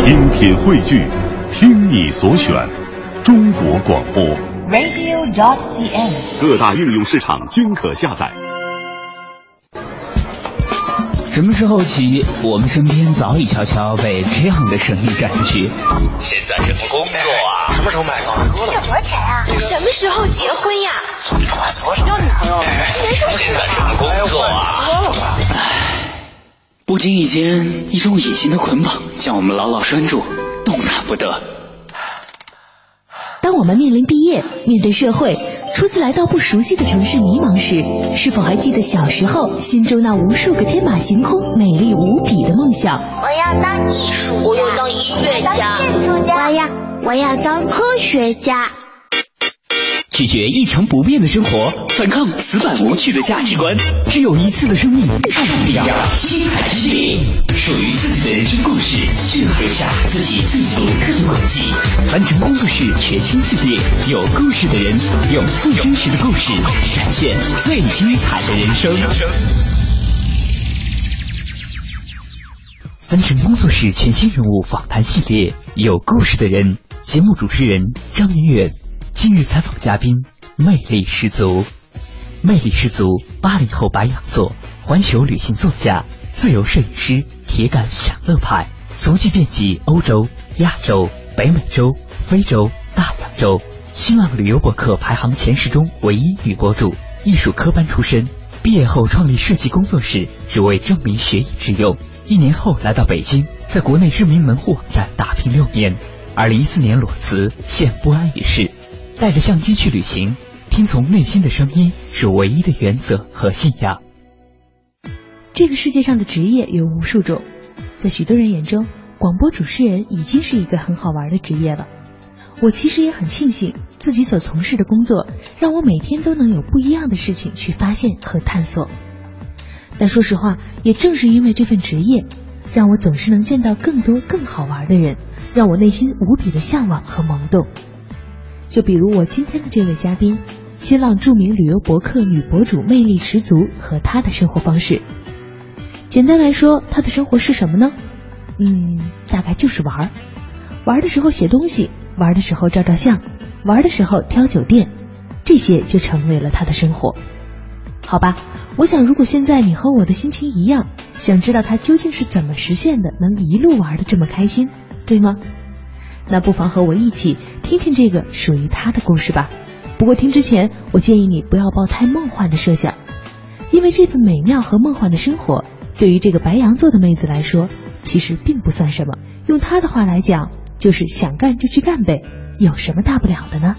精品汇聚，听你所选，中国广播。radio.cn。各大应用市场均可下载。什么时候起，我们身边早已悄悄被这样的声音占据？现在什么工作啊？什么时候买房？要多少钱啊？什么时候结婚呀？多少？要女朋友了？今年是不是？现在什么工作啊？多了吧？不经意间，一种隐形的捆绑将我们牢牢拴住，动弹不得。当我们面临毕业，面对社会，初次来到不熟悉的城市迷茫时，是否还记得小时候心中那无数个天马行空、美丽无比的梦想？我要当艺术家，我要当音乐家，建筑家，我要我要当科学家。拒绝一成不变的生活，反抗死板无趣的价值观。只有一次的生命，爱上不一样，精彩激烈，属于自己的人生故事，就要留下自己最独特的轨迹。完成工作室全新系列，有故事的人，用最真实的故事展现最精彩的人生。完成工作室全新人物访谈系列，有故事的人，节目主持人张远远。今日采访嘉宾，魅力十足，魅力十足，八零后白羊座，环球旅行作家，自由摄影师，铁杆享乐派，足迹遍及欧洲、亚洲、北美洲、非洲、大洋洲，新浪旅游博客排行前十中唯一女博主，艺术科班出身，毕业后创立设计工作室，只为证明学以致用。一年后来到北京，在国内知名门户网站打拼六年，二零一四年裸辞，现不安于世。带着相机去旅行，听从内心的声音是唯一的原则和信仰。这个世界上的职业有无数种，在许多人眼中，广播主持人已经是一个很好玩的职业了。我其实也很庆幸自己所从事的工作，让我每天都能有不一样的事情去发现和探索。但说实话，也正是因为这份职业，让我总是能见到更多更好玩的人，让我内心无比的向往和萌动。就比如我今天的这位嘉宾，新浪著名旅游博客女博主魅力十足和她的生活方式。简单来说，她的生活是什么呢？嗯，大概就是玩儿。玩儿的时候写东西，玩儿的时候照照相，玩儿的时候挑酒店，这些就成为了她的生活。好吧，我想如果现在你和我的心情一样，想知道她究竟是怎么实现的，能一路玩的这么开心，对吗？那不妨和我一起听听这个属于他的故事吧。不过听之前，我建议你不要抱太梦幻的设想，因为这份美妙和梦幻的生活，对于这个白羊座的妹子来说，其实并不算什么。用她的话来讲，就是想干就去干呗，有什么大不了的呢？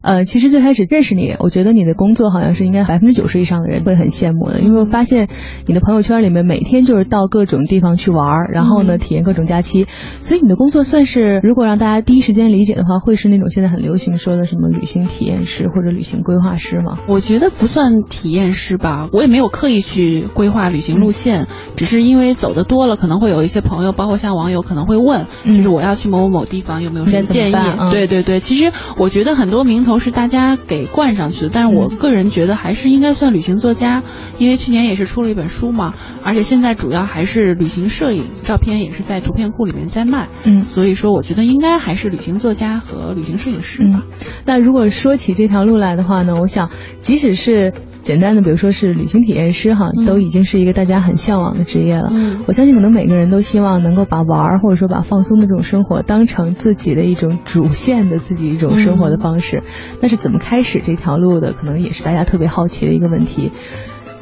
呃，其实最开始认识你，我觉得你的工作好像是应该百分之九十以上的人会很羡慕的，因为我发现你的朋友圈里面每天就是到各种地方去玩，然后呢体验各种假期，所以你的工作算是如果让大家第一时间理解的话，会是那种现在很流行说的什么旅行体验师或者旅行规划师吗？我觉得不算体验师吧，我也没有刻意去规划旅行路线，只是因为走的多了，可能会有一些朋友，包括像网友可能会问，就是我要去某某某地方，有没有什么建议？嗯、对对对，其实我觉得很多名头是大家给冠上去的，但是我个人觉得还是应该算旅行作家，因为去年也是出了一本书嘛，而且现在主要还是旅行摄影，照片也是在图片库里面在卖，嗯，所以说我觉得应该还是旅行作家和旅行摄影师吧。嗯、那如果说起这条路来的话呢，我想即使是。简单的，比如说是旅行体验师哈，嗯、都已经是一个大家很向往的职业了。嗯，我相信可能每个人都希望能够把玩儿或者说把放松的这种生活当成自己的一种主线的自己一种生活的方式。嗯、但是怎么开始这条路的，可能也是大家特别好奇的一个问题。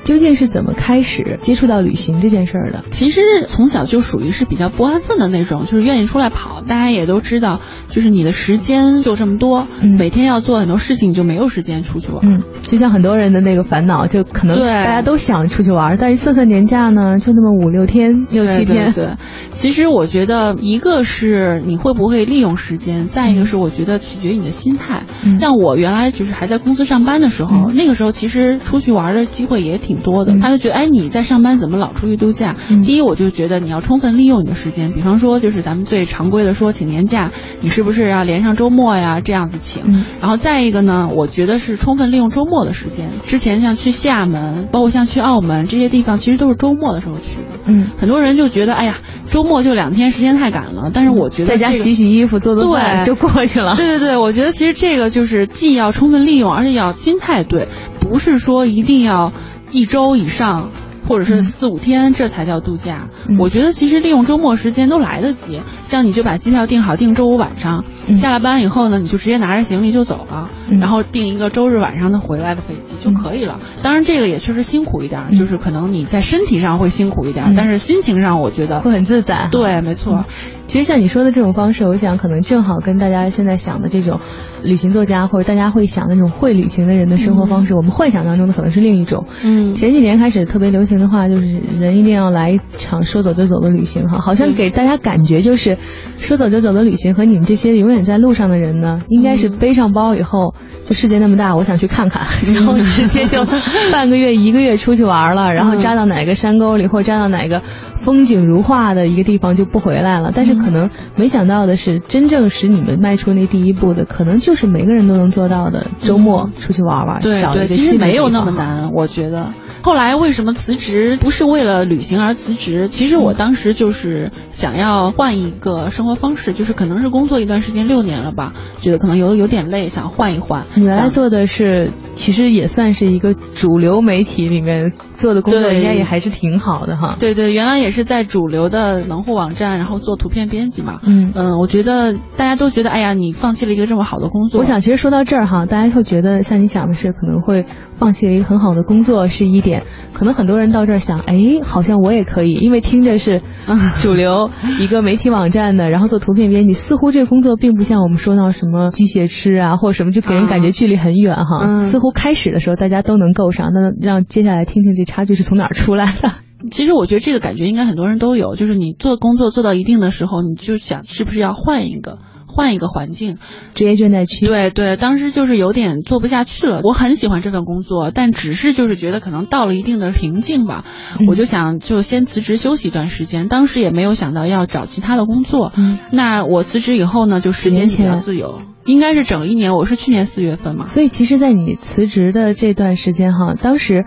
究竟是怎么开始接触到旅行这件事儿的？其实从小就属于是比较不安分的那种，就是愿意出来跑。大家也都知道，就是你的时间就这么多，嗯、每天要做很多事情，就没有时间出去玩。嗯，就像很多人的那个烦恼，就可能大家都想出去玩，但是算算年假呢，就那么五六天、六七天。对,对,对，其实我觉得一个是你会不会利用时间，再一个是我觉得取决于你的心态。嗯、像我原来就是还在公司上班的时候，嗯、那个时候其实出去玩的机会也挺多的。他就觉得，哎，你在上班怎么老出去度假？嗯、第一，我就觉得你要充分利用你的时间，比方说就是咱们最常规的说请年假，你是不是要连上周末呀？这样子请。嗯、然后再一个呢，我觉得是充分利用周末的时间。之前像去厦门，包括像去澳门这些地方，其实都是周末的时候去的。嗯，很多人就觉得，哎呀，周末就两天，时间太赶了。但是我觉得在家洗洗衣服、做做饭就过去了。对对对，我觉得其实这个就是既要充分利用，而且要心态对，不是说一定要一周以上。或者是四五天，这才叫度假。我觉得其实利用周末时间都来得及。像你就把机票订好，订周五晚上，下了班以后呢，你就直接拿着行李就走了，然后订一个周日晚上的回来的飞机就可以了。当然这个也确实辛苦一点，就是可能你在身体上会辛苦一点，但是心情上我觉得会很自在。对，没错。其实像你说的这种方式，我想可能正好跟大家现在想的这种旅行作家或者大家会想的那种会旅行的人的生活方式，我们幻想当中的可能是另一种。嗯，前几年开始特别流行的话就是人一定要来一场说走就走的旅行哈，好像给大家感觉就是说走就走的旅行和你们这些永远在路上的人呢，应该是背上包以后就世界那么大，我想去看看，然后直接就 半个月一个月出去玩了，然后扎到哪个山沟里或者扎到哪个风景如画的一个地方就不回来了，但是。可能没想到的是，真正使你们迈出那第一步的，可能就是每个人都能做到的。周末出去玩玩，对对，其实没有那么难，我觉得。后来为什么辞职？不是为了旅行而辞职。其实我当时就是想要换一个生活方式，就是可能是工作一段时间，六年了吧，觉得可能有有点累，想换一换。你原来做的是，其实也算是一个主流媒体里面做的工作，应该也还是挺好的哈。对对，原来也是在主流的门户网站，然后做图片编辑嘛。嗯嗯，我觉得大家都觉得，哎呀，你放弃了一个这么好的工作。我想，其实说到这儿哈，大家会觉得，像你想的是，可能会放弃了一个很好的工作是一点。可能很多人到这儿想，哎，好像我也可以，因为听着是 主流一个媒体网站的，然后做图片编辑，似乎这个工作并不像我们说到什么机械师啊，或者什么，就给人感觉距离很远哈。似乎开始的时候大家都能够上，那让接下来听听这差距是从哪儿出来的。其实我觉得这个感觉应该很多人都有，就是你做工作做到一定的时候，你就想是不是要换一个。换一个环境，职业倦怠期。对对，当时就是有点做不下去了。我很喜欢这份工作，但只是就是觉得可能到了一定的瓶颈吧，我就想就先辞职休息一段时间。当时也没有想到要找其他的工作。那我辞职以后呢，就时间比较自由，应该是整一年。我是去年四月份嘛。所以其实，在你辞职的这段时间哈，当时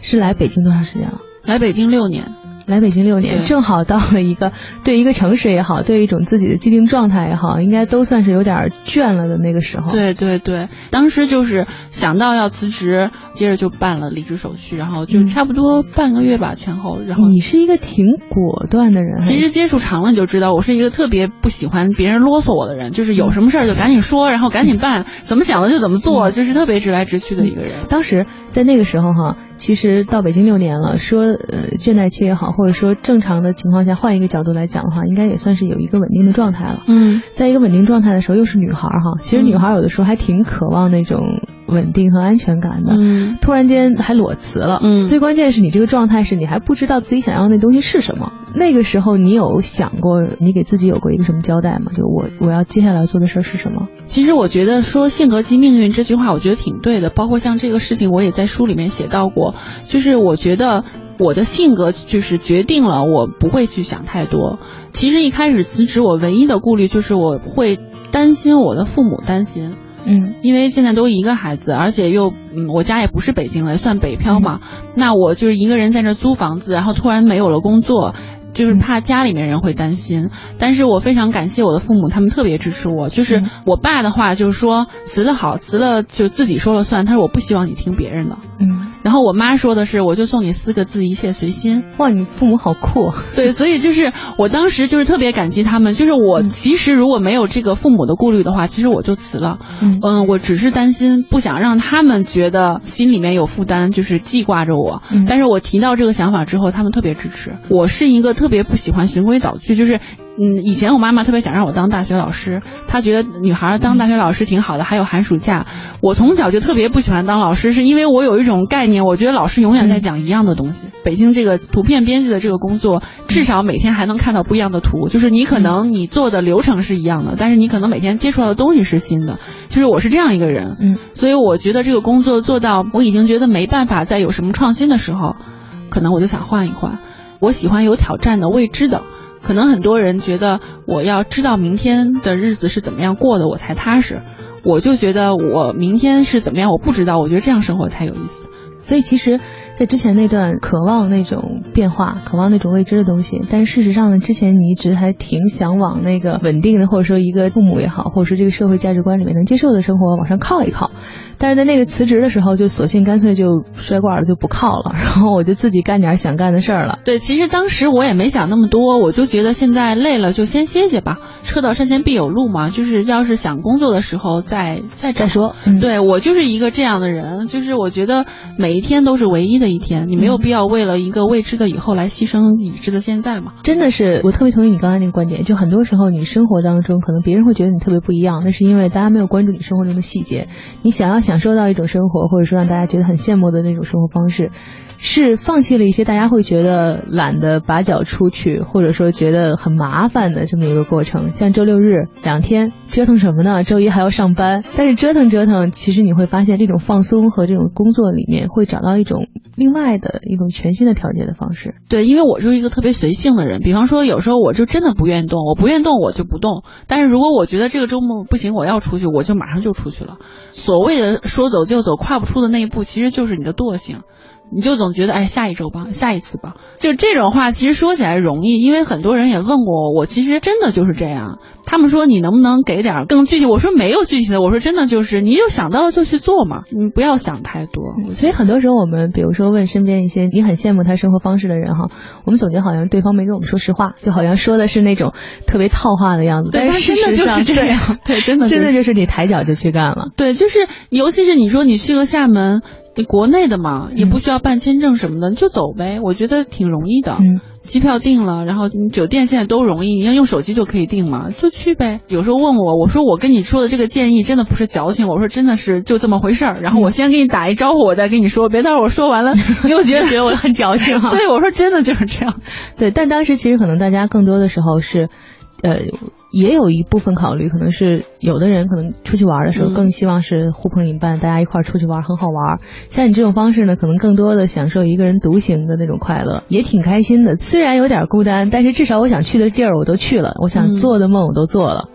是来北京多长时间了？来北京六年。来北京六年，正好到了一个 对一个城市也好，对一种自己的既定状态也好，应该都算是有点倦了的那个时候。对对对，当时就是想到要辞职，接着就办了离职手续，然后就差不多半个月吧前后。然后你是一个挺果断的人，其实接触长了你就知道，我是一个特别不喜欢别人啰嗦我的人，就是有什么事儿就赶紧说，然后赶紧办，怎么想的就怎么做，就是特别直来直去的一个人。当时在那个时候哈。其实到北京六年了，说呃倦怠期也好，或者说正常的情况下，换一个角度来讲的话，应该也算是有一个稳定的状态了。嗯，在一个稳定状态的时候，又是女孩哈，其实女孩有的时候还挺渴望那种稳定和安全感的。嗯，突然间还裸辞了。嗯，最关键是你这个状态是你还不知道自己想要那东西是什么。那个时候你有想过，你给自己有过一个什么交代吗？就我我要接下来做的事儿是什么？其实我觉得说性格及命运这句话，我觉得挺对的。包括像这个事情，我也在书里面写到过，就是。我觉得我的性格就是决定了我不会去想太多。其实一开始辞职，我唯一的顾虑就是我会担心我的父母担心。嗯，因为现在都一个孩子，而且又嗯，我家也不是北京的，算北漂嘛。那我就是一个人在这租房子，然后突然没有了工作。就是怕家里面人会担心，但是我非常感谢我的父母，他们特别支持我。就是我爸的话就是说辞了好，辞了就自己说了算。他说我不希望你听别人的。嗯。然后我妈说的是，我就送你四个字，一切随心。哇，你父母好酷。对，所以就是我当时就是特别感激他们。就是我其实如果没有这个父母的顾虑的话，其实我就辞了。嗯。嗯，我只是担心不想让他们觉得心里面有负担，就是记挂着我。嗯。但是我提到这个想法之后，他们特别支持。我是一个特别不喜欢循规蹈矩，就是。嗯，以前我妈妈特别想让我当大学老师，她觉得女孩当大学老师挺好的，还有寒暑假。我从小就特别不喜欢当老师，是因为我有一种概念，我觉得老师永远在讲一样的东西。北京这个图片编辑的这个工作，至少每天还能看到不一样的图，就是你可能你做的流程是一样的，但是你可能每天接触到的东西是新的。就是我是这样一个人，嗯，所以我觉得这个工作做到我已经觉得没办法再有什么创新的时候，可能我就想换一换。我喜欢有挑战的、未知的。可能很多人觉得我要知道明天的日子是怎么样过的，我才踏实。我就觉得我明天是怎么样，我不知道。我觉得这样生活才有意思。所以其实。在之前那段渴望那种变化，渴望那种未知的东西，但是事实上呢，之前你一直还挺想往那个稳定的，或者说一个父母也好，或者说这个社会价值观里面能接受的生活往上靠一靠。但是在那个辞职的时候，就索性干脆就摔挂了，就不靠了，然后我就自己干点想干的事儿了。对，其实当时我也没想那么多，我就觉得现在累了就先歇歇吧，车到山前必有路嘛。就是要是想工作的时候再再再说。对我就是一个这样的人，就是我觉得每一天都是唯一的一天，你没有必要为了一个未知的以后来牺牲已知的现在嘛。真的是，我特别同意你刚才那个观点，就很多时候你生活当中可能别人会觉得你特别不一样，那是因为大家没有关注你生活中的细节。你想要。享受到一种生活，或者说让大家觉得很羡慕的那种生活方式，是放弃了一些大家会觉得懒得把脚出去，或者说觉得很麻烦的这么一个过程。像周六日两天折腾什么呢？周一还要上班，但是折腾折腾，其实你会发现这种放松和这种工作里面会找到一种另外的一种全新的调节的方式。对，因为我就是一个特别随性的人，比方说有时候我就真的不愿意动，我不愿意动我就不动。但是如果我觉得这个周末不行，我要出去，我就马上就出去了。所谓的。说走就走，跨不出的那一步，其实就是你的惰性。你就总觉得，哎，下一周吧，下一次吧，就这种话，其实说起来容易，因为很多人也问过我，我其实真的就是这样。他们说你能不能给点更具体？我说没有具体的，我说真的就是，你就想到了就去做嘛，你不要想太多。所以很多时候我们，比如说问身边一些你很羡慕他生活方式的人哈，我们总觉得好像对方没跟我们说实话，就好像说的是那种特别套话的样子。但是真的就是这样，对，真的真的就是你抬脚就去干了。对，就是尤其是你说你去个厦门。你国内的嘛，也不需要办签证什么的，你就走呗，我觉得挺容易的。嗯，机票订了，然后你酒店现在都容易，你要用手机就可以订嘛，就去呗。有时候问我，我说我跟你说的这个建议真的不是矫情，我说真的是就这么回事儿。然后我先给你打一招呼，我再跟你说，别到时候我说完了，你又觉得觉得我很矫情哈。对，我说真的就是这样。对，但当时其实可能大家更多的时候是。呃，也有一部分考虑，可能是有的人可能出去玩的时候更希望是呼朋引伴，大家一块儿出去玩很好玩。像你这种方式呢，可能更多的享受一个人独行的那种快乐，也挺开心的。虽然有点孤单，但是至少我想去的地儿我都去了，我想做的梦我都做了。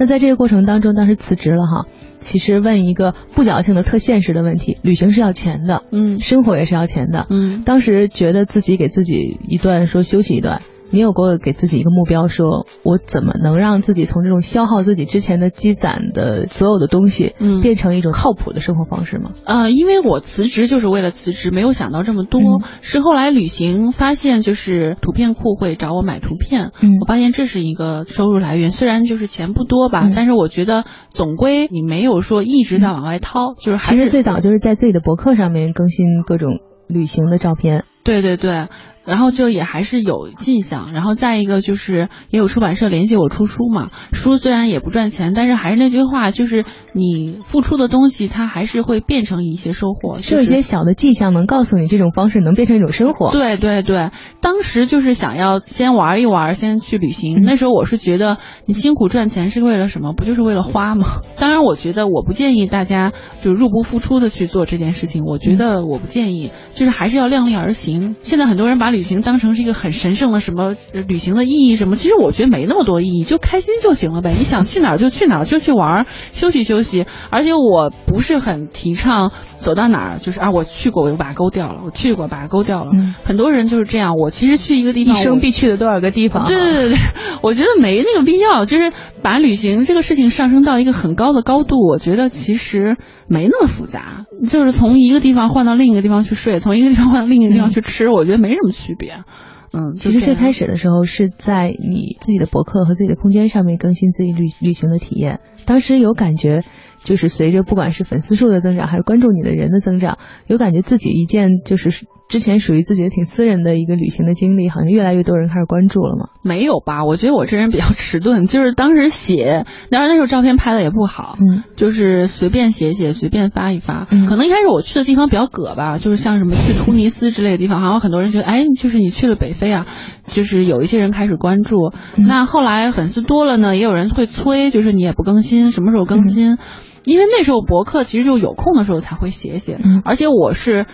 那在这个过程当中，当时辞职了哈，其实问一个不矫情的、特现实的问题：旅行是要钱的，嗯，生活也是要钱的，嗯。当时觉得自己给自己一段说休息一段。你有过给自己一个目标，说我怎么能让自己从这种消耗自己之前的积攒的所有的东西，嗯，变成一种靠谱的生活方式吗？呃，因为我辞职就是为了辞职，没有想到这么多。是后来旅行发现，就是图片库会找我买图片，嗯，我发现这是一个收入来源，虽然就是钱不多吧，但是我觉得总归你没有说一直在往外掏，就是还是最早就是在自己的博客上面更新各种旅行的照片。对对对。然后就也还是有迹象，然后再一个就是也有出版社联系我出书嘛，书虽然也不赚钱，但是还是那句话，就是你付出的东西，它还是会变成一些收获，是有一些小的迹象能告诉你这种方式能变成一种生活。对对对，当时就是想要先玩一玩，先去旅行。那时候我是觉得你辛苦赚钱是为了什么？不就是为了花吗？当然，我觉得我不建议大家就入不敷出的去做这件事情。我觉得我不建议，就是还是要量力而行。现在很多人把旅行当成是一个很神圣的什么旅行的意义什么？其实我觉得没那么多意义，就开心就行了呗。你想去哪儿就去哪儿，就去玩，休息休息。而且我不是很提倡走到哪儿就是啊，我去过我就把它勾掉了，我去过把它勾掉了。很多人就是这样。我其实去一个地方，一生必去的多少个地方？对对对对，我觉得没那个必要。就是把旅行这个事情上升到一个很高的高度，我觉得其实没那么复杂。就是从一个地方换到另一个地方去睡，从一个地方换到另一个地方去吃，我觉得没什么区别。嗯，其实最开始的时候是在你自己的博客和自己的空间上面更新自己旅旅行的体验，当时有感觉，就是随着不管是粉丝数的增长，还是关注你的人的增长，有感觉自己一件就是。之前属于自己的挺私人的一个旅行的经历，好像越来越多人开始关注了吗？没有吧？我觉得我这人比较迟钝，就是当时写，当然那时候照片拍的也不好，嗯，就是随便写写，随便发一发。嗯，可能一开始我去的地方比较葛吧，就是像什么去突尼斯之类的地方，好像很多人觉得，哎，就是你去了北非啊，就是有一些人开始关注。那后来粉丝多了呢，也有人会催，就是你也不更新，什么时候更新？因为那时候博客其实就有空的时候才会写写，而且我是。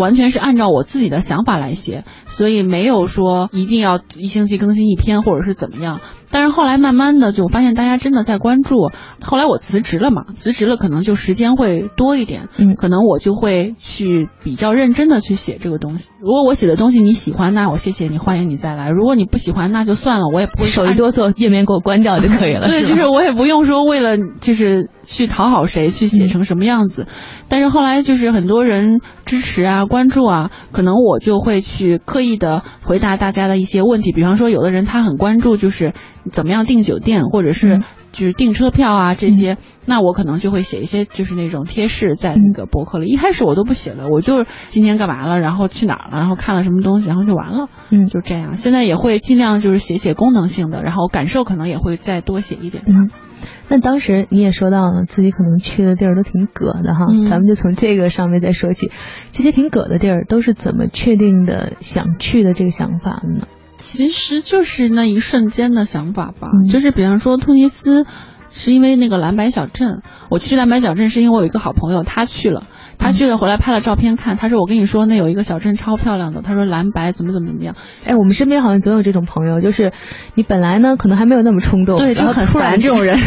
完全是按照我自己的想法来写，所以没有说一定要一星期更新一篇或者是怎么样。但是后来慢慢的就发现大家真的在关注，后来我辞职了嘛，辞职了可能就时间会多一点，嗯可能我就会去比较认真的去写这个东西。如果我写的东西你喜欢，那我谢谢你，欢迎你再来；如果你不喜欢，那就算了，我也不会手一哆嗦，页面给我关掉就可以了。对，就是我也不用说为了就是去讨好谁去写成什么样子，但是后来就是很多人支持啊、关注啊，可能我就会去刻意的回答大家的一些问题，比方说有的人他很关注就是怎么样订酒店，或者是就是订车票啊这些，那我可能就会写一些就是那种贴士在那个博客里。一开始我都不写的，我就是今天干嘛了，然后去哪儿了，然后看了什么东西，然后就完了。嗯就这样。现在也会尽量就是写写功能性的，然后感受可能也会再多写一点。嗯，那当时你也说到了自己可能去的地儿都挺葛的哈，嗯咱们就从这个上面再说起，这些挺葛的地儿都是怎么确定的想去的这个想法的呢？其实就是那一瞬间的想法吧，嗯就是比方说突尼斯，是因为那个蓝白小镇，我去蓝白小镇是因为我有一个好朋友他去了。他去了，回来拍了照片看。他说：“我跟你说，那有一个小镇超漂亮的。”他说蓝白怎么怎么怎么样。哎，我们身边好像总有这种朋友，就是你本来呢可能还没有那么冲动，对，就很突然这种人。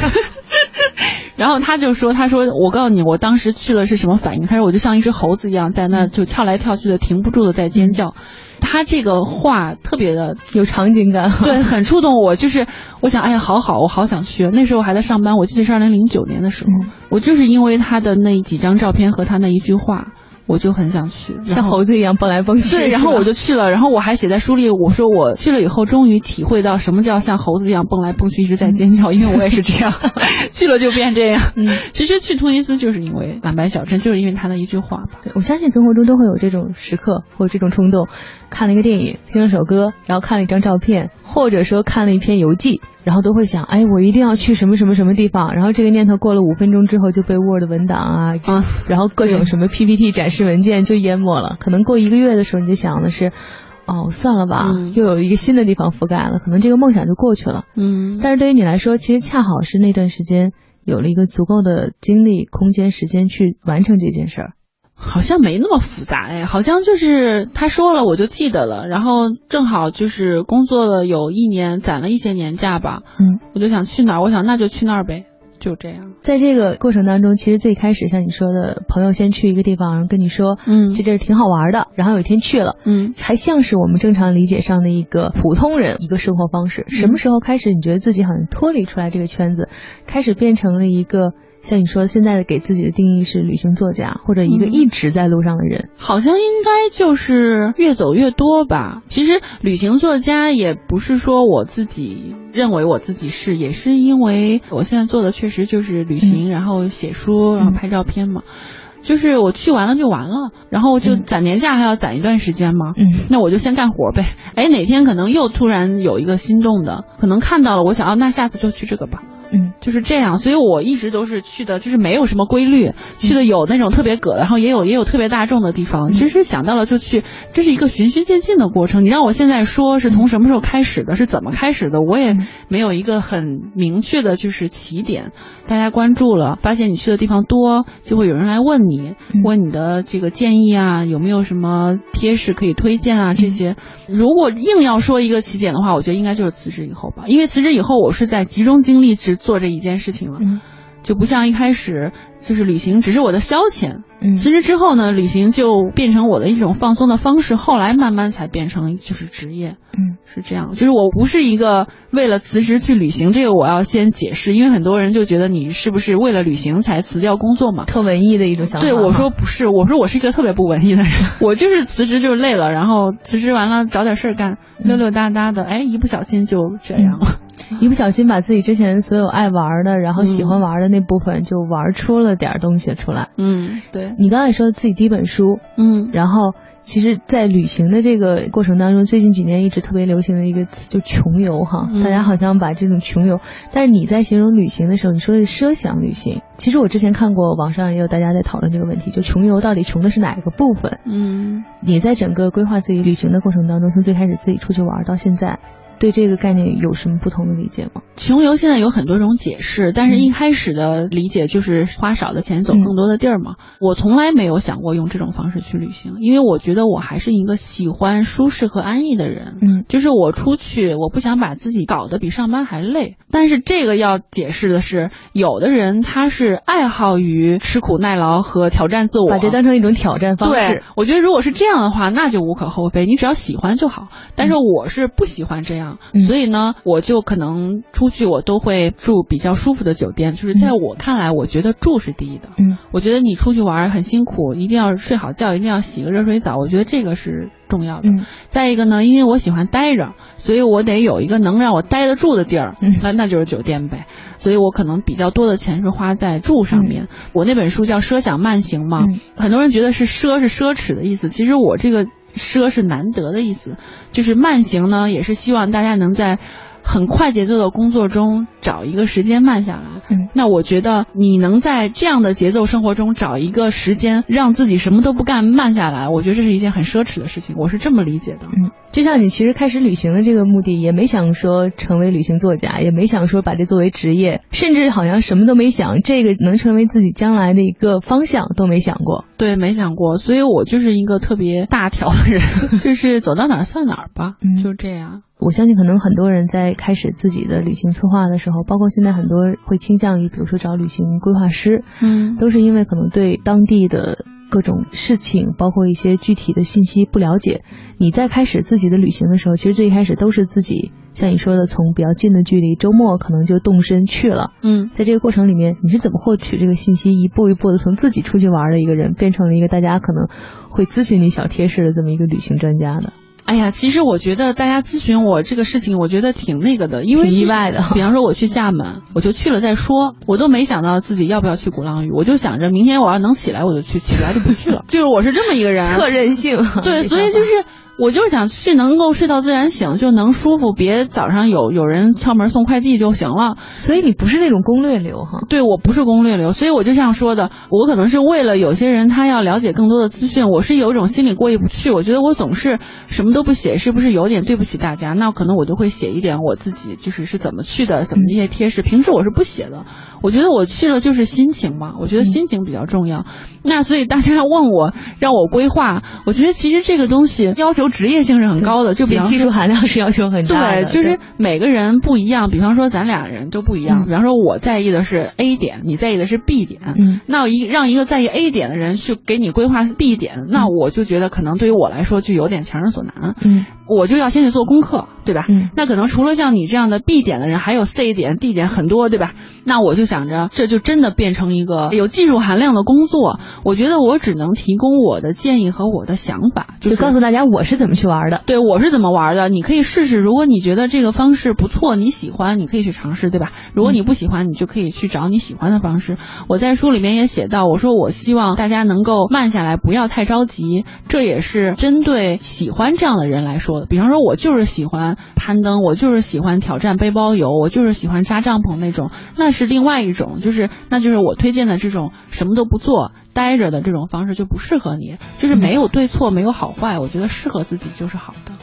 然后他就说：“他说我告诉你，我当时去了是什么反应？他说我就像一只猴子一样在那就跳来跳去的，停不住的在尖叫。他这个话特别的有场景感，对，很触动我。就是我想，哎呀，好好，我好想学。那时候我还在上班，我记得是二零零九年的时候，嗯我就是因为他的那几张照片和他那一句话，我就很想去，像猴子一样蹦来蹦去。对，然后我就去了，然后我还写在书里，我说我去了以后，终于体会到什么叫像猴子一样蹦来蹦去，一直在尖叫，因为我也是这样，去了就变这样。嗯，其实去突尼斯就是因为蓝白小镇，就是因为他的一句话吧。我相信生活中都会有这种时刻或者这种冲动，看了一个电影，听了首歌，然后看了一张照片，或者说看了一篇游记，然后都会想，哎，我一定要去什么什么什么地方。然后这个念头过了五分钟之后就被 Word 文档啊，啊然后各种什么 PPT 展示文件就淹没了。可能过一个月的时候，你就想的是，哦，算了吧，嗯又有一个新的地方覆盖了，可能这个梦想就过去了。嗯，但是对于你来说，其实恰好是那段时间有了一个足够的精力、空间、时间去完成这件事儿。好像没那么复杂哎，好像就是他说了我就记得了，然后正好就是工作了有一年，攒了一些年假吧，嗯，我就想去哪儿，我想那就去那儿呗，就这样。在这个过程当中，其实最开始像你说的，朋友先去一个地方，然后跟你说，嗯这地儿挺好玩的，然后有一天去了，嗯，才像是我们正常理解上的一个普通人一个生活方式。什么时候开始你觉得自己好像脱离出来这个圈子，开始变成了一个像你说的现在的给自己的定义是旅行作家，或者一个嗯一直在路上的人？好像应该就是越走越多吧。其实旅行作家也不是说我自己认为我自己是，也是因为我现在做的确实就是旅行，然后写书，然后拍照片嘛。就是我去完了就完了，然后就嗯攒年假还要攒一段时间嘛。嗯那我就先干活呗。哎，哪天可能又突然有一个心动的，可能看到了，我想哦，那下次就去这个吧。嗯就是这样，所以我一直都是去的，就是没有什么规律，去的有那种特别葛的，然后也有也有特别大众的地方。其实想到了就去，这是一个循序渐进的过程。你让我现在说是从什么时候开始的，是怎么开始的，我也没有一个很明确的就是起点。大家关注了，发现你去的地方多，就会有人来问你，问你的这个建议啊，有没有什么贴士可以推荐啊这些。如果硬要说一个起点的话，我觉得应该就是辞职以后吧，因为辞职以后我是在集中精力只做这一件事情了。嗯就不像一开始就是旅行只是我的消遣，嗯辞职之后呢，旅行就变成我的一种放松的方式，后来慢慢才变成就是职业，嗯，是这样。就是我不是一个为了辞职去旅行，这个我要先解释，因为很多人就觉得你是不是为了旅行才辞掉工作嘛？特文艺的一种想法。对，我说不是，我说我是一个特别不文艺的人，我就是辞职就是累了，然后辞职完了找点事儿干，溜溜达达的，哎，一不小心就这样了。一不小心把自己之前所有爱玩的，然后喜欢玩的那部分，就玩出了点东西出来。嗯，对，你刚才说自己第一本书，嗯然后其实，在旅行的这个过程当中，最近几年一直特别流行的一个词就穷游哈，嗯大家好像把这种穷游，但是你在形容旅行的时候，你说的是奢想旅行。其实我之前看过网上也有大家在讨论这个问题，就穷游到底穷的是哪一个部分？嗯你在整个规划自己旅行的过程当中，从最开始自己出去玩到现在。对这个概念有什么不同的理解吗？穷游现在有很多种解释，但是一开始的理解就是花少的钱走更多的地儿嘛。我从来没有想过用这种方式去旅行，因为我觉得我还是一个喜欢舒适和安逸的人。嗯，就是我出去，我不想把自己搞得比上班还累。但是这个要解释的是，有的人他是爱好于吃苦耐劳和挑战自我，把这当成一种挑战方式。对，我觉得如果是这样的话，那就无可厚非，你只要喜欢就好。但是我是不喜欢这样，嗯、所以呢，我就可能出去我都会住比较舒服的酒店。就是在我看来，我觉得住是第一的。嗯，我觉得你出去玩很辛苦，一定要睡好觉，一定要洗个热水澡，我觉得这个是重要的。嗯，再一个呢，因为我喜欢待着，所以我得有一个能让我待得住的地儿。嗯，那那就是酒店呗。所以我可能比较多的钱是花在住上面。嗯、我那本书叫《奢想慢行》嘛，嗯、很多人觉得是奢是奢侈的意思，其实我这个奢是难得的意思，就是慢行呢，也是希望大家能在。很快节奏的工作中找一个时间慢下来，嗯，那我觉得你能在这样的节奏生活中找一个时间让自己什么都不干慢下来，我觉得这是一件很奢侈的事情，我是这么理解的。嗯，就像你其实开始旅行的这个目的，也没想说成为旅行作家，也没想说把这作为职业，甚至好像什么都没想，这个能成为自己将来的一个方向都没想过。对，没想过，所以我就是一个特别大条的人，就是走到哪儿算哪儿吧，嗯，就这样。我相信可能很多人在开始自己的旅行策划的时候，包括现在很多会倾向于，比如说找旅行规划师，嗯，都是因为可能对当地的各种事情，包括一些具体的信息不了解。你在开始自己的旅行的时候，其实最一开始都是自己，像你说的，从比较近的距离，周末可能就动身去了。嗯，在这个过程里面，你是怎么获取这个信息，一步一步的从自己出去玩的一个人，变成了一个大家可能会咨询你小贴士的这么一个旅行专家的？哎呀，其实我觉得大家咨询我这个事情，我觉得挺那个的，因为挺意外的。比方说我去厦门，我就去了再说，我都没想到自己要不要去鼓浪屿，我就想着明天我要能起来我就去，起不来就不去了。就是我是这么一个人，特任性。对，所以就是。我就是想去，能够睡到自然醒，就能舒服，别早上有有人敲门送快递就行了。所以你不是那种攻略流哈？对，我不是攻略流，所以我就像说的，我可能是为了有些人他要了解更多的资讯，我是有一种心里过意不去。我觉得我总是什么都不写，是不是有点对不起大家？那可能我就会写一点我自己就是是怎么去的，怎么一些贴士。平时我是不写的，我觉得我去了就是心情嘛，我觉得心情比较重要。嗯、那所以大家问我让我规划，我觉得其实这个东西要求职业性是很高的，就比方技术含量是要求很大的。对，就是每个人不一样。比方说咱俩人都不一样。嗯、比方说我在意的是 A 点，你在意的是 B 点。嗯，那一让一个在意 A 点的人去给你规划 B 点，那我就觉得可能对于我来说就有点强人所难。嗯，我就要先去做功课，对吧？嗯，那可能除了像你这样的 B 点的人，还有 C 点、D 点很多，对吧？那我就想着这就真的变成一个有技术含量的工作。我觉得我只能提供我的建议和我的想法，就告诉大家我是怎么去玩的。对，我是怎么玩的，你可以试试。如果你觉得这个方式不错，你喜欢，你可以去尝试，对吧？如果你不喜欢，你就可以去找你喜欢的方式。我在书里面也写到，我说我希望大家能够慢下来，不要太着急。这也是针对喜欢这样的人来说比方说，我就是喜欢攀登，我就是喜欢挑战背包游，我就是喜欢扎帐篷那种，那是另外一种，就是那就是我推荐的这种什么都不做。待着的这种方式就不适合你，就是没有对错，没有好坏，我觉得适合自己就是好的。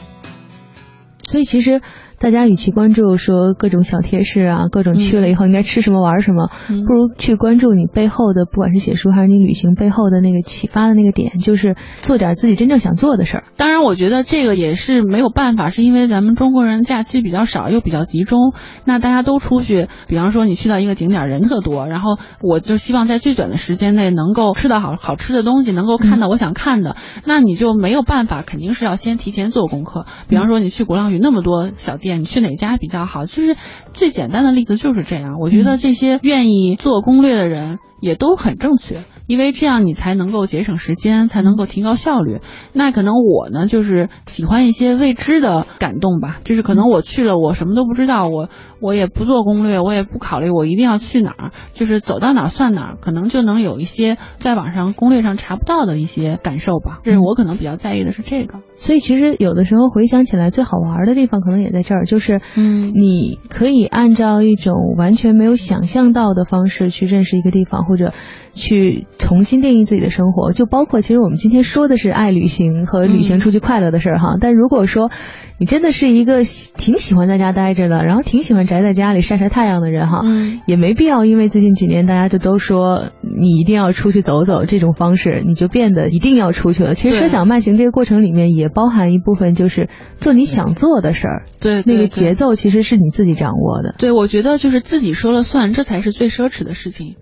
所以其实大家与其关注说各种小贴士啊，各种去了以后应该吃什么玩什么，嗯、不如去关注你背后的，不管是写书还是你旅行背后的那个启发的那个点，就是做点自己真正想做的事儿。当然，我觉得这个也是没有办法，是因为咱们中国人假期比较少，又比较集中，那大家都出去，比方说你去到一个景点人特多，然后我就希望在最短的时间内能够吃到好好吃的东西，能够看到我想看的，嗯、那你就没有办法，肯定是要先提前做功课。比方说你去鼓浪屿那么多小店。你去哪家比较好？就是最简单的例子就是这样。我觉得这些愿意做攻略的人也都很正确，因为这样你才能够节省时间，才能够提高效率。那可能我呢，就是喜欢一些未知的感动吧，就是可能我去了，我什么都不知道，我我也不做攻略，我也不考虑我一定要去哪儿，就是走到哪儿算哪儿，可能就能有一些在网上攻略上查不到的一些感受吧。这是我可能比较在意的是这个。所以其实有的时候回想起来，最好玩的地方可能也在这儿，就是嗯，你可可以按照一种完全没有想象到的方式去认识一个地方，或者去重新定义自己的生活。就包括其实我们今天说的是爱旅行和旅行出去快乐的事儿哈。但如果说你真的是一个挺喜欢在家待着的，然后挺喜欢宅在家里晒晒太阳的人哈，也没必要因为最近几年大家就都说你一定要出去走走这种方式，你就变得一定要出去了。其实奢想慢行这个过程里面也包含一部分就是做你想做的事儿，对那个节奏其实是你自己掌握的。对，我觉得就是自己说了算，这才是最奢侈的事情。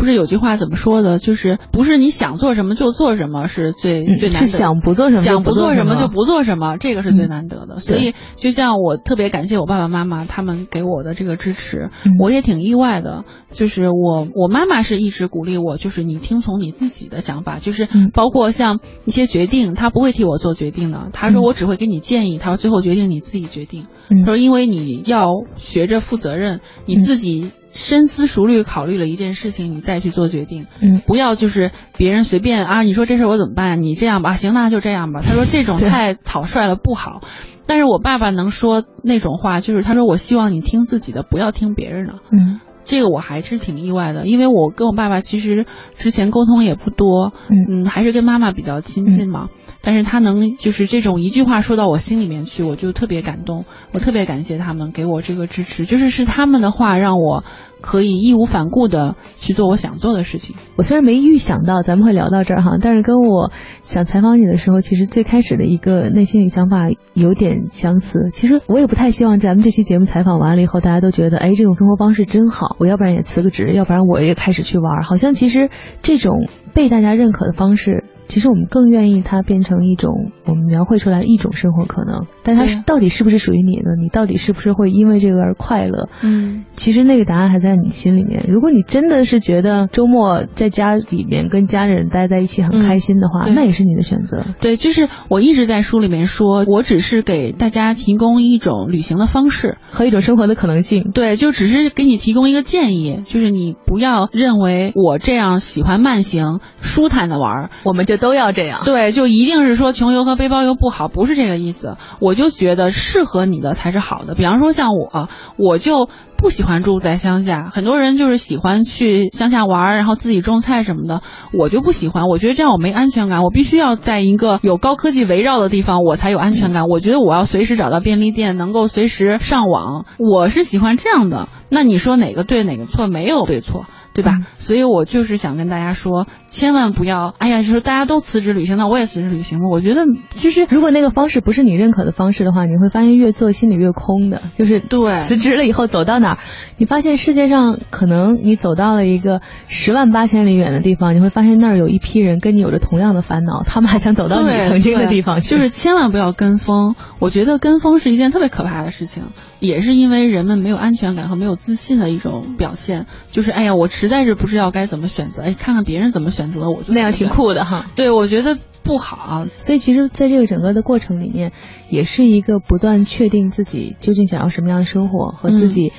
不是有句话怎么说的？就是不是你想做什么就做什么是最最难得，是想不做什么想不做什么就不做什么，这个是最难得的。所以就像我特别感谢我爸爸妈妈他们给我的这个支持，我也挺意外的。就是我我妈妈是一直鼓励我，就是你听从你自己的想法，就是包括像一些决定，她不会替我做决定的。她说我只会给你建议，她说最后决定你自己决定。她说因为你要学着负责任，你自己。深思熟虑考虑了一件事情，你再去做决定。嗯，不要就是别人随便啊，你说这事我怎么办？你这样吧，行，那就这样吧。他说这种太草率了，不好。但是我爸爸能说那种话，就是他说我希望你听自己的，不要听别人的。嗯，这个我还是挺意外的，因为我跟我爸爸其实之前沟通也不多。嗯，还是跟妈妈比较亲近嘛。但是他能就是这种一句话说到我心里面去，我就特别感动。我特别感谢他们给我这个支持，就是是他们的话让我可以义无反顾的去做我想做的事情。我虽然没预想到咱们会聊到这儿哈，但是跟我想采访你的时候，其实最开始的一个内心里想法有点相似。其实我也不太希望咱们这期节目采访完了以后，大家都觉得哎这种生活方式真好，我要不然也辞个职，要不然我也开始去玩。好像其实这种被大家认可的方式。其实我们更愿意它变成一种我们描绘出来一种生活可能，但它到底是不是属于你呢？你到底是不是会因为这个而快乐？嗯，其实那个答案还在你心里面。如果你真的是觉得周末在家里面跟家人待在一起很开心的话，那也是你的选择。对，就是我一直在书里面说，我只是给大家提供一种旅行的方式和一种生活的可能性。对，就只是给你提供一个建议，就是你不要认为我这样喜欢慢行、舒坦的玩，我们就。都要这样，对，就一定是说穷游和背包游不好，不是这个意思。我就觉得适合你的才是好的。比方说像我，我就不喜欢住在乡下。很多人就是喜欢去乡下玩，然后自己种菜什么的，我就不喜欢。我觉得这样我没安全感。我必须要在一个有高科技围绕的地方，我才有安全感。我觉得我要随时找到便利店，能够随时上网，我是喜欢这样的。那你说哪个对哪个错？没有对错。对吧？所以我就是想跟大家说，千万不要，哎呀，就是大家都辞职旅行，那我也辞职旅行吧。我觉得其实如果那个方式不是你认可的方式的话，你会发现越做心里越空的。就是对辞职了以后走到哪儿，你发现世界上可能你走到了一个十万八千里远的地方，你会发现那儿有一批人跟你有着同样的烦恼，他们还想走到你曾经的地方去。就是千万不要跟风，我觉得跟风是一件特别可怕的事情，也是因为人们没有安全感和没有自信的一种表现。就是哎呀，我。实在是不知道该怎么选择，哎，看看别人怎么选择，我就那样挺酷的哈。对，我觉得不好。所以其实，在这个整个的过程里面，也是一个不断确定自己究竟想要什么样的生活和自己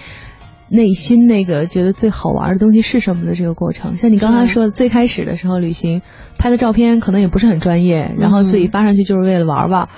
内心那个觉得最好玩的东西是什么的这个过程。像你刚才说的，最开始的时候旅行拍的照片可能也不是很专业，然后自己发上去就是为了玩玩。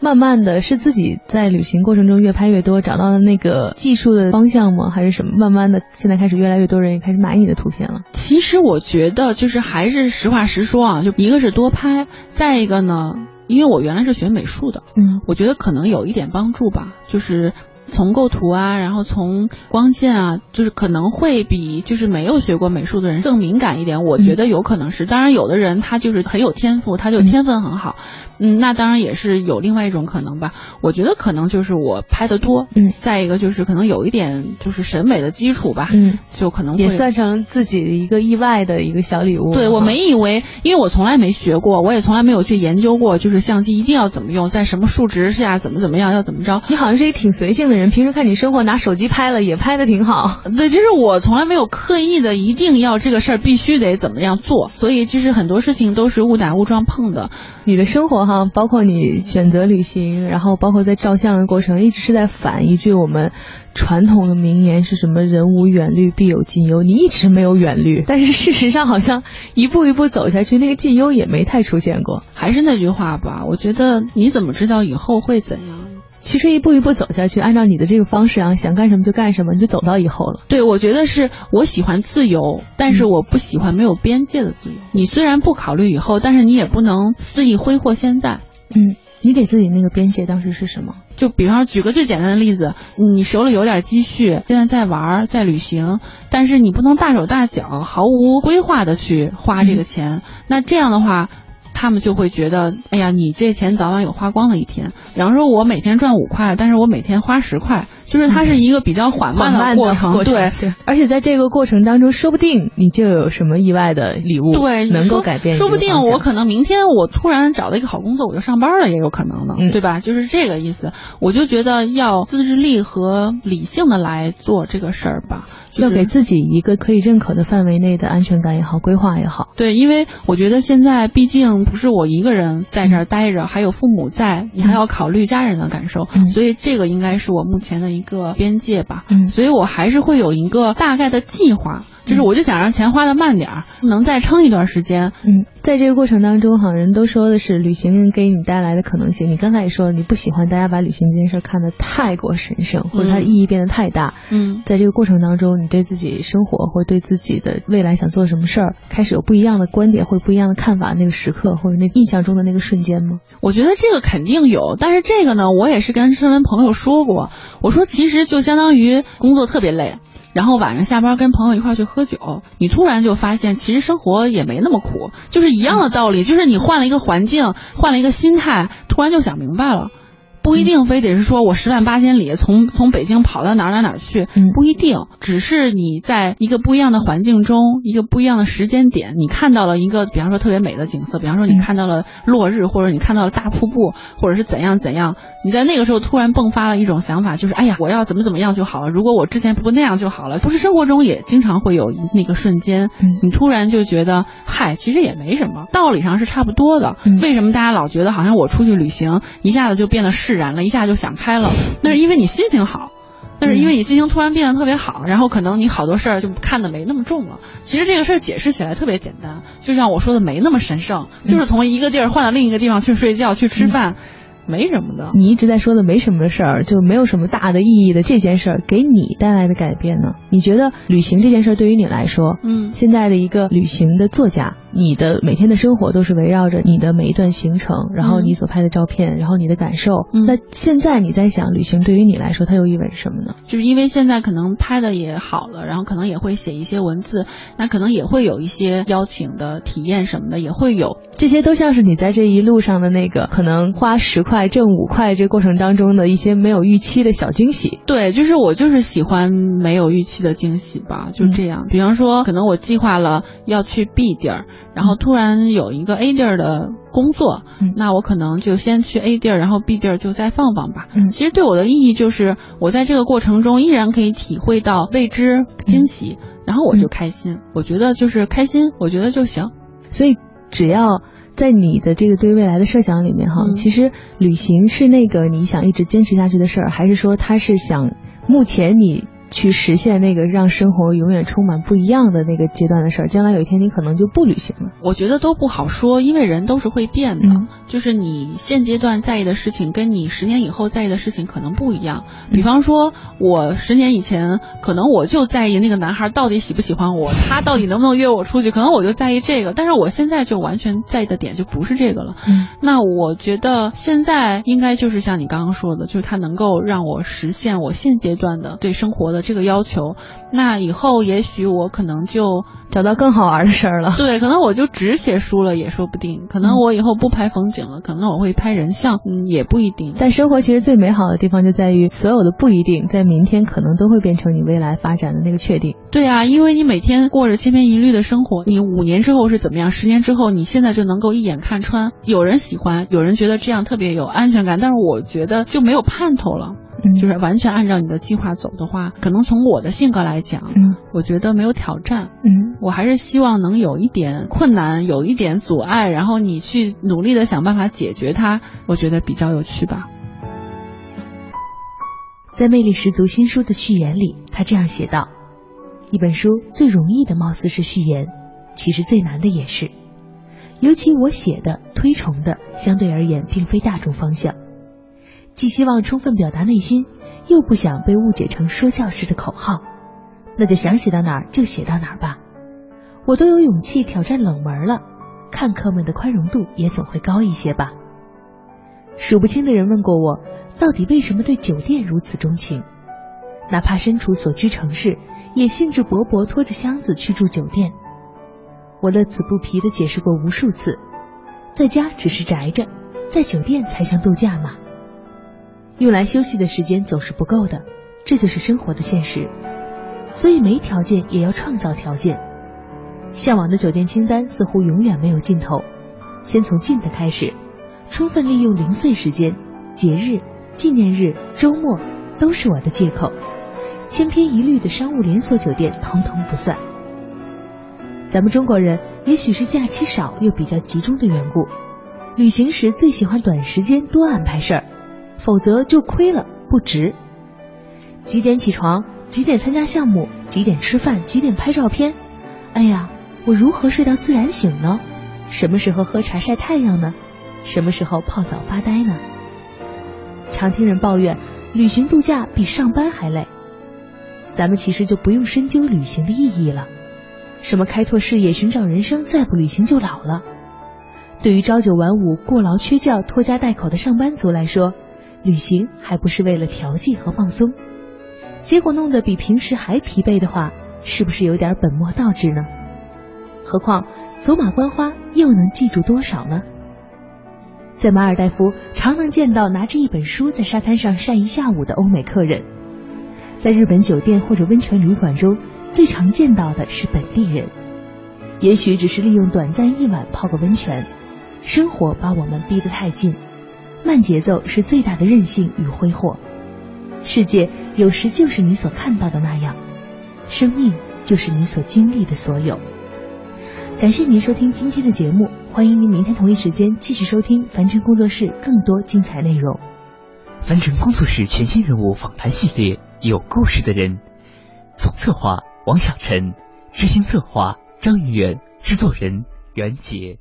慢慢的是自己在旅行过程中越拍越多，找到了那个技术的方向吗？还是什么？慢慢的，现在开始越来越多人也开始买你的图片了。其实我觉得就是还是实话实说啊，就一个是多拍，再一个呢，因为我原来是学美术的，嗯，我觉得可能有一点帮助吧，就是。从构图啊，然后从光线啊，就是可能会比就是没有学过美术的人更敏感一点。我觉得有可能是，当然有的人他就是很有天赋，他就天分很好，嗯，那当然也是有另外一种可能吧。我觉得可能就是我拍的多，嗯，再一个就是可能有一点就是审美的基础吧，嗯，就可能也算成自己的一个意外的一个小礼物。对我没以为，因为我从来没学过，我也从来没有去研究过，就是相机一定要怎么用，在什么数值下怎么怎么样，要怎么着。你好像是一挺随性的。人平时看你生活拿手机拍了也拍的挺好，对，就是我从来没有刻意的一定要这个事儿必须得怎么样做，所以就是很多事情都是误打误撞碰的。你的生活哈，包括你选择旅行，然后包括在照相的过程，一直是在反一句我们传统的名言是什么？人无远虑，必有近忧。你一直没有远虑，但是事实上好像一步一步走下去，那个近忧也没太出现过。还是那句话吧，我觉得你怎么知道以后会怎样？其实一步一步走下去，按照你的这个方式啊，想干什么就干什么，你就走到以后了。对，我觉得是我喜欢自由，但是我不喜欢没有边界的自由。你虽然不考虑以后，但是你也不能肆意挥霍现在。嗯，你给自己那个边界当时是什么？就比方举个最简单的例子，你手里有点积蓄，现在在玩，在旅行，但是你不能大手大脚、毫无规划的去花这个钱。那这样的话。他们就会觉得，哎呀，你这钱早晚有花光的一天。比方说，我每天赚五块，但是我每天花十块。就是它是一个比较缓慢的过程，对对，而且在这个过程当中，说不定你就有什么意外的礼物，对，能够改变。说不定我可能明天我突然找到一个好工作，我就上班了，也有可能的，对吧？就是这个意思。我就觉得要自制力和理性的来做这个事儿吧，要给自己一个可以认可的范围内的安全感也好，规划也好。对，因为我觉得现在毕竟不是我一个人在这儿待着，还有父母在，你还要考虑家人的感受，所以这个应该是我目前的一个边界。吧，嗯，所以我还是会有一个大概的计划。就是我就想让钱花的慢点儿，能再撑一段时间。嗯，在这个过程当中，哈，人都说的是旅行给你带来的可能性。你刚才也说了，你不喜欢大家把旅行这件事看得太过神圣，或者它的意义变得太大。嗯，在这个过程当中，你对自己生活或对自己的未来想做什么事儿，开始有不一样的观点或者不一样的看法，那个时刻或者那印象中的那个瞬间吗？我觉得这个肯定有，但是这个呢，我也是跟身边朋友说过，我说其实就相当于工作特别累。然后晚上下班跟朋友一块去喝酒，你突然就发现其实生活也没那么苦，就是一样的道理，就是你换了一个环境，换了一个心态，突然就想明白了。不一定非得是说我十万八千里从从北京跑到哪哪哪去，不一定，只是你在一个不一样的环境中，一个不一样的时间点，你看到了一个，比方说特别美的景色，比方说你看到了落日，或者你看到了大瀑布，或者是怎样怎样，你在那个时候突然迸发了一种想法，就是哎呀，我要怎么怎么样就好了。如果我之前不那样就好了。不是生活中也经常会有那个瞬间，你突然就觉得嗨，其实也没什么，道理上是差不多的。为什么大家老觉得好像我出去旅行一下子就变得是？释然了一下就想开了，那是因为你心情好，那是因为你心情突然变得特别好，然后可能你好多事儿就看得没那么重了。其实这个事儿解释起来特别简单，就像我说的没那么神圣，就是从一个地儿换到另一个地方去睡觉去吃饭。没什么的，你一直在说的没什么的事儿，就没有什么大的意义的这件事儿，给你带来的改变呢？你觉得旅行这件事儿对于你来说，嗯，现在的一个旅行的作家，你的每天的生活都是围绕着你的每一段行程，然后你所拍的照片，然后你的感受。那现在你在想，旅行对于你来说，它又意味着什么呢？就是因为现在可能拍的也好了，然后可能也会写一些文字，那可能也会有一些邀请的体验什么的，也会有，这些都像是你在这一路上的那个可能花十块挣五块。这过程当中的一些没有预期的小惊喜，对，就是我就是喜欢没有预期的惊喜吧，就这样。比方说，可能我计划了要去 B 地儿，然后突然有一个 A 地儿的工作，那我可能就先去 A 地儿，然后 B 地儿就再放放吧。其实对我的意义就是，我在这个过程中依然可以体会到未知惊喜，然后我就开心。我觉得就是开心，我觉得就行。所以只要。在你的这个对未来的设想里面，哈，其实旅行是那个你想一直坚持下去的事儿，还是说他是想目前你？去实现那个让生活永远充满不一样的那个阶段的事儿，将来有一天你可能就不旅行了。我觉得都不好说，因为人都是会变的。就是你现阶段在意的事情，跟你十年以后在意的事情可能不一样。比方说，我十年以前可能我就在意那个男孩到底喜不喜欢我，他到底能不能约我出去，可能我就在意这个。但是我现在就完全在意的点就不是这个了。那我觉得现在应该就是像你刚刚说的，就是他能够让我实现我现阶段的对生活的。这个要求，那以后也许我可能就找到更好玩的事儿了。对，可能我就只写书了也说不定。可能我以后不拍风景了，可能我会拍人像，嗯，也不一定。但生活其实最美好的地方就在于，所有的不一定，在明天可能都会变成你未来发展的那个确定。对啊，因为你每天过着千篇一律的生活，你五年之后是怎么样？十年之后，你现在就能够一眼看穿。有人喜欢，有人觉得这样特别有安全感，但是我觉得就没有盼头了。就是完全按照你的计划走的话，可能从我的性格来讲，嗯，我觉得没有挑战，嗯，我还是希望能有一点困难，有一点阻碍，然后你去努力的想办法解决它，我觉得比较有趣吧。在魅力十足新书的序言里，他这样写道：“一本书最容易的貌似是序言，其实最难的也是，尤其我写的、推崇的，相对而言并非大众方向。”既希望充分表达内心，又不想被误解成说教式的口号，那就想写到哪儿就写到哪儿吧。我都有勇气挑战冷门了，看客们的宽容度也总会高一些吧。数不清的人问过我，到底为什么对酒店如此钟情？哪怕身处所居城市，也兴致勃勃拖着箱子去住酒店。我乐此不疲的解释过无数次，在家只是宅着，在酒店才像度假嘛。用来休息的时间总是不够的，这就是生活的现实。所以没条件也要创造条件。向往的酒店清单似乎永远没有尽头。先从近的开始，充分利用零碎时间，节日、纪念日、周末都是我的借口。千篇一律的商务连锁酒店通通不算。咱们中国人也许是假期少又比较集中的缘故，旅行时最喜欢短时间多安排事儿，否则就亏了，不值。几点起床？几点参加项目？几点吃饭？几点拍照片？哎呀，我如何睡到自然醒呢？什么时候喝茶晒太阳呢？什么时候泡澡发呆呢？常听人抱怨，旅行度假比上班还累。咱们其实就不用深究旅行的意义了。什么开拓视野、寻找人生，再不旅行就老了。对于朝九晚五、过劳缺觉、拖家带口的上班族来说，旅行还不是为了调剂和放松？结果弄得比平时还疲惫的话，是不是有点本末倒置呢？何况走马观花又能记住多少呢？在马尔代夫，常能见到拿着一本书在沙滩上晒一下午的欧美客人；在日本酒店或者温泉旅馆中，最常见到的是本地人。也许只是利用短暂一晚泡个温泉。生活把我们逼得太近，慢节奏是最大的任性与挥霍。世界有时就是你所看到的那样，生命就是你所经历的所有。感谢您收听今天的节目，欢迎您明天同一时间继续收听凡尘工作室更多精彩内容。凡尘工作室全新人物访谈系列，有故事的人，总策划王小晨，执行策划张云远，制作人袁杰。